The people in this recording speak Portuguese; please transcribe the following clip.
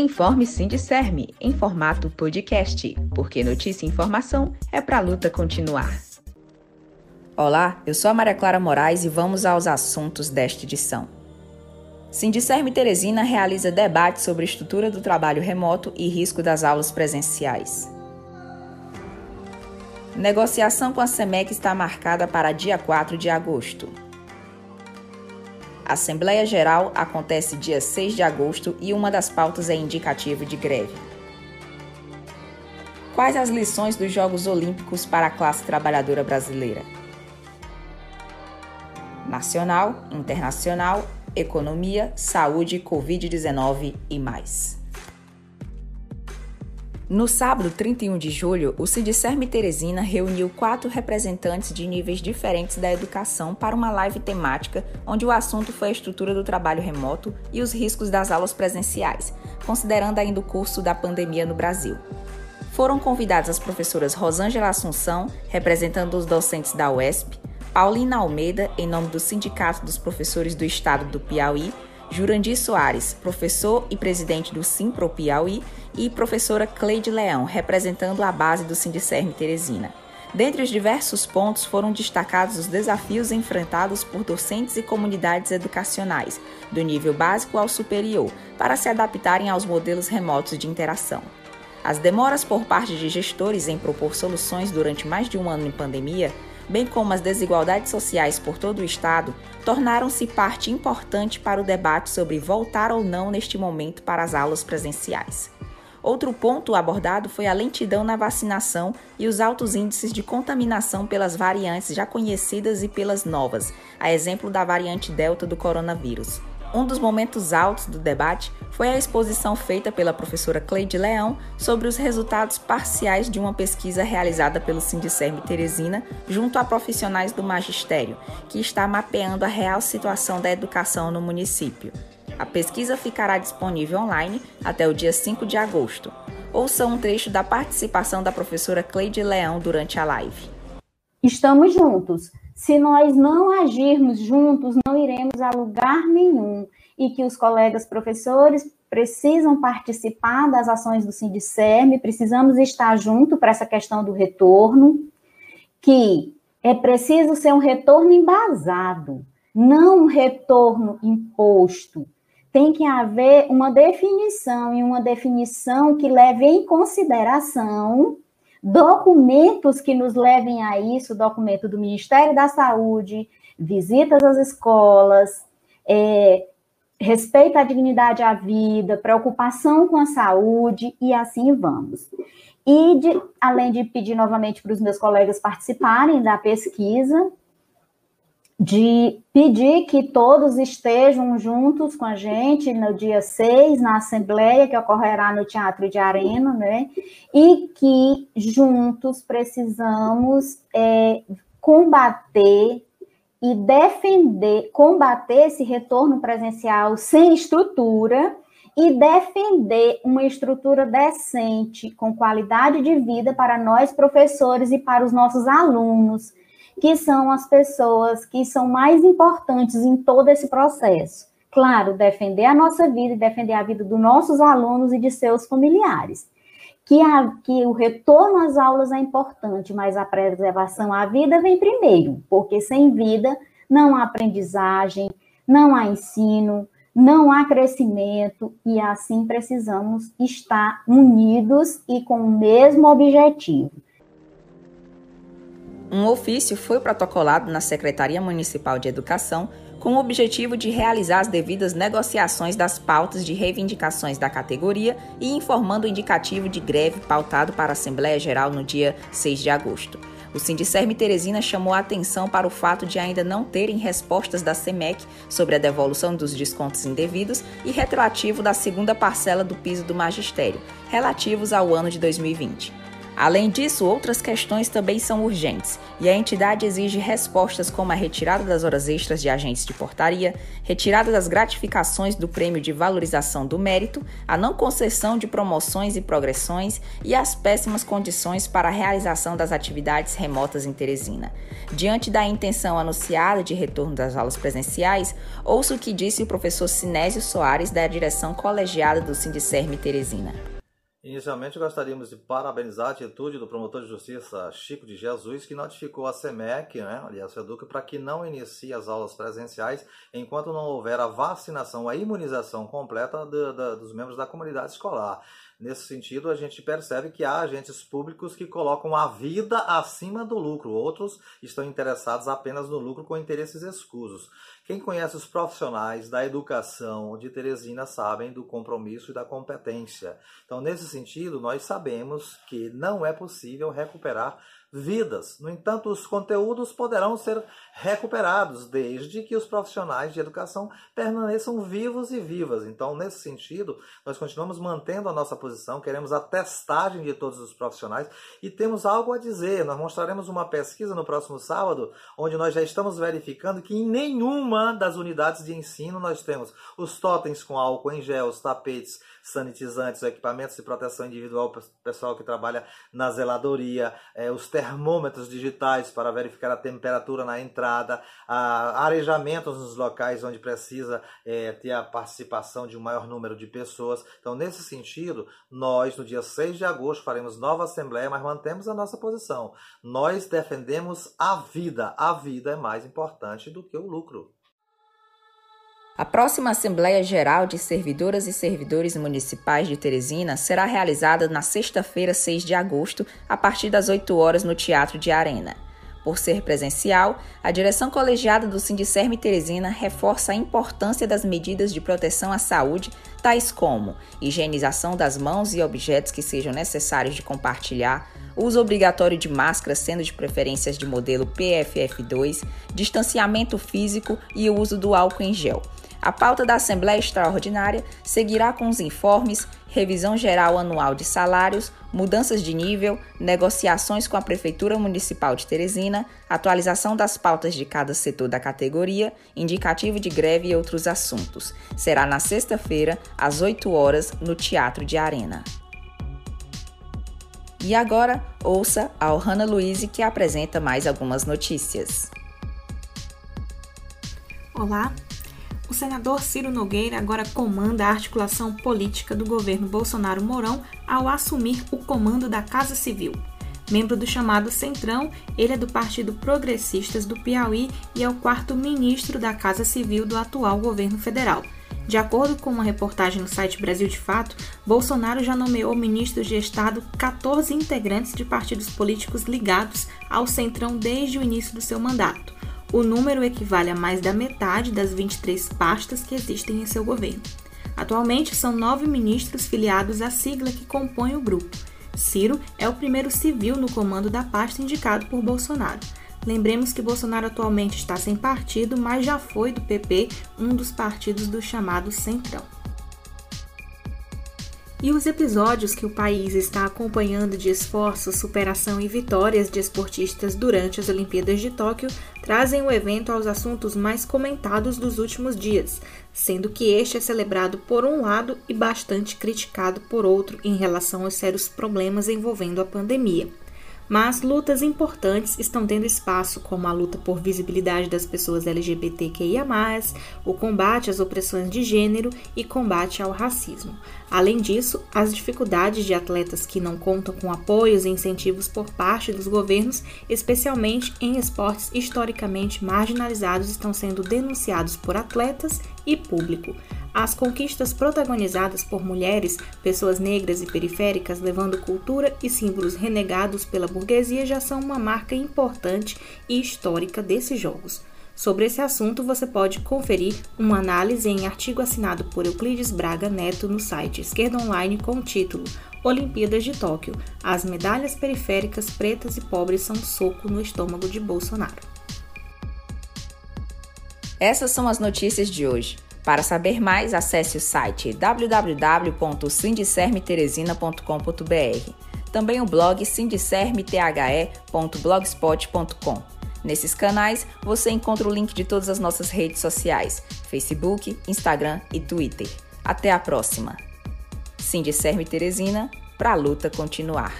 Informe Sindicerme em formato podcast, porque notícia e informação é para a luta continuar. Olá, eu sou a Maria Clara Moraes e vamos aos assuntos desta edição. Sindicerme Teresina realiza debate sobre estrutura do trabalho remoto e risco das aulas presenciais. Negociação com a SEMEC está marcada para dia 4 de agosto. A Assembleia Geral acontece dia 6 de agosto e uma das pautas é indicativo de greve. Quais as lições dos Jogos Olímpicos para a classe trabalhadora brasileira? Nacional, internacional, economia, saúde, Covid-19 e mais. No sábado 31 de julho, o Sindicerme Teresina reuniu quatro representantes de níveis diferentes da educação para uma live temática onde o assunto foi a estrutura do trabalho remoto e os riscos das aulas presenciais, considerando ainda o curso da pandemia no Brasil. Foram convidadas as professoras Rosângela Assunção, representando os docentes da UESP, Paulina Almeida, em nome do Sindicato dos Professores do Estado do Piauí, Jurandir Soares, professor e presidente do Simpro Piauí, e professora Cleide Leão, representando a base do Sindicerme Teresina. Dentre os diversos pontos foram destacados os desafios enfrentados por docentes e comunidades educacionais, do nível básico ao superior, para se adaptarem aos modelos remotos de interação. As demoras por parte de gestores em propor soluções durante mais de um ano em pandemia bem como as desigualdades sociais por todo o Estado, tornaram-se parte importante para o debate sobre voltar ou não neste momento para as aulas presenciais. Outro ponto abordado foi a lentidão na vacinação e os altos índices de contaminação pelas variantes já conhecidas e pelas novas, a exemplo da variante Delta do coronavírus. Um dos momentos altos do debate foi a exposição feita pela professora Cleide Leão sobre os resultados parciais de uma pesquisa realizada pelo Sindicerme Teresina junto a profissionais do magistério, que está mapeando a real situação da educação no município. A pesquisa ficará disponível online até o dia 5 de agosto. Ouça um trecho da participação da professora Cleide Leão durante a live. Estamos juntos se nós não agirmos juntos, não iremos a lugar nenhum. E que os colegas professores precisam participar das ações do Sindicerme, precisamos estar junto para essa questão do retorno, que é preciso ser um retorno embasado, não um retorno imposto. Tem que haver uma definição, e uma definição que leve em consideração documentos que nos levem a isso, documento do Ministério da Saúde, visitas às escolas, é, respeito à dignidade à vida, preocupação com a saúde e assim vamos. E de, além de pedir novamente para os meus colegas participarem da pesquisa, de pedir que todos estejam juntos com a gente no dia 6, na Assembleia, que ocorrerá no Teatro de Arena, né? E que juntos precisamos é, combater e defender, combater esse retorno presencial sem estrutura e defender uma estrutura decente, com qualidade de vida para nós professores e para os nossos alunos que são as pessoas que são mais importantes em todo esse processo. Claro, defender a nossa vida e defender a vida dos nossos alunos e de seus familiares. Que, a, que o retorno às aulas é importante, mas a preservação à vida vem primeiro, porque sem vida não há aprendizagem, não há ensino, não há crescimento, e assim precisamos estar unidos e com o mesmo objetivo um ofício foi protocolado na Secretaria Municipal de Educação com o objetivo de realizar as devidas negociações das pautas de reivindicações da categoria e informando o indicativo de greve pautado para a Assembleia Geral no dia 6 de agosto. O Sindicerme Teresina chamou a atenção para o fato de ainda não terem respostas da SEMEC sobre a devolução dos descontos indevidos e retroativo da segunda parcela do piso do magistério, relativos ao ano de 2020. Além disso, outras questões também são urgentes e a entidade exige respostas como a retirada das horas extras de agentes de portaria, retirada das gratificações do prêmio de valorização do mérito, a não concessão de promoções e progressões e as péssimas condições para a realização das atividades remotas em Teresina. Diante da intenção anunciada de retorno das aulas presenciais, ouço o que disse o professor Sinésio Soares da direção colegiada do Sindicerme Teresina. Inicialmente, gostaríamos de parabenizar a atitude do promotor de justiça Chico de Jesus, que notificou a SEMEC, né, aliás, a SEDUC, para que não inicie as aulas presenciais enquanto não houver a vacinação, a imunização completa dos membros da comunidade escolar. Nesse sentido, a gente percebe que há agentes públicos que colocam a vida acima do lucro, outros estão interessados apenas no lucro com interesses escusos. Quem conhece os profissionais da educação de Teresina sabem do compromisso e da competência. Então, nesse sentido, nós sabemos que não é possível recuperar vidas. No entanto, os conteúdos poderão ser recuperados desde que os profissionais de educação permaneçam vivos e vivas. Então, nesse sentido, nós continuamos mantendo a nossa posição, queremos a testagem de todos os profissionais e temos algo a dizer. Nós mostraremos uma pesquisa no próximo sábado, onde nós já estamos verificando que em nenhuma das unidades de ensino nós temos os totens com álcool em gel, os tapetes sanitizantes, equipamentos de proteção individual para o pessoal que trabalha na zeladoria, é, os termômetros digitais para verificar a temperatura na entrada, arejamentos nos locais onde precisa é, ter a participação de um maior número de pessoas. Então, nesse sentido, nós, no dia 6 de agosto, faremos nova assembleia, mas mantemos a nossa posição. Nós defendemos a vida. A vida é mais importante do que o lucro. A próxima Assembleia Geral de Servidoras e Servidores Municipais de Teresina será realizada na sexta-feira, 6 de agosto, a partir das 8 horas no Teatro de Arena. Por ser presencial, a direção colegiada do Sindicerme Teresina reforça a importância das medidas de proteção à saúde, tais como higienização das mãos e objetos que sejam necessários de compartilhar, uso obrigatório de máscaras, sendo de preferências de modelo PFF2, distanciamento físico e o uso do álcool em gel. A pauta da Assembleia Extraordinária seguirá com os informes, revisão geral anual de salários, mudanças de nível, negociações com a Prefeitura Municipal de Teresina, atualização das pautas de cada setor da categoria, indicativo de greve e outros assuntos. Será na sexta-feira, às 8 horas, no Teatro de Arena. E agora, ouça a Ohana Luiz que apresenta mais algumas notícias. Olá, o senador Ciro Nogueira agora comanda a articulação política do governo Bolsonaro Mourão ao assumir o comando da Casa Civil. Membro do chamado Centrão, ele é do Partido Progressistas do Piauí e é o quarto ministro da Casa Civil do atual governo federal. De acordo com uma reportagem no site Brasil de Fato, Bolsonaro já nomeou ministros de Estado 14 integrantes de partidos políticos ligados ao Centrão desde o início do seu mandato. O número equivale a mais da metade das 23 pastas que existem em seu governo. Atualmente, são nove ministros filiados à sigla que compõe o grupo. Ciro é o primeiro civil no comando da pasta indicado por Bolsonaro. Lembremos que Bolsonaro atualmente está sem partido, mas já foi do PP, um dos partidos do chamado Centrão. E os episódios que o país está acompanhando de esforços, superação e vitórias de esportistas durante as Olimpíadas de Tóquio trazem o evento aos assuntos mais comentados dos últimos dias, sendo que este é celebrado por um lado e bastante criticado por outro em relação aos sérios problemas envolvendo a pandemia. Mas lutas importantes estão tendo espaço, como a luta por visibilidade das pessoas LGBTQIA, o combate às opressões de gênero e combate ao racismo. Além disso, as dificuldades de atletas que não contam com apoios e incentivos por parte dos governos, especialmente em esportes historicamente marginalizados, estão sendo denunciados por atletas e público. As conquistas protagonizadas por mulheres, pessoas negras e periféricas levando cultura e símbolos renegados pela burguesia já são uma marca importante e histórica desses jogos. Sobre esse assunto, você pode conferir uma análise em artigo assinado por Euclides Braga Neto no site Esquerda Online com o título Olimpíadas de Tóquio: As medalhas periféricas pretas e pobres são soco no estômago de Bolsonaro. Essas são as notícias de hoje. Para saber mais, acesse o site www.sindicermeteresina.com.br. também o blog sindicermthe.blogspot.com. Nesses canais você encontra o link de todas as nossas redes sociais: Facebook, Instagram e Twitter. Até a próxima! Sindicerme Teresina, para a luta continuar.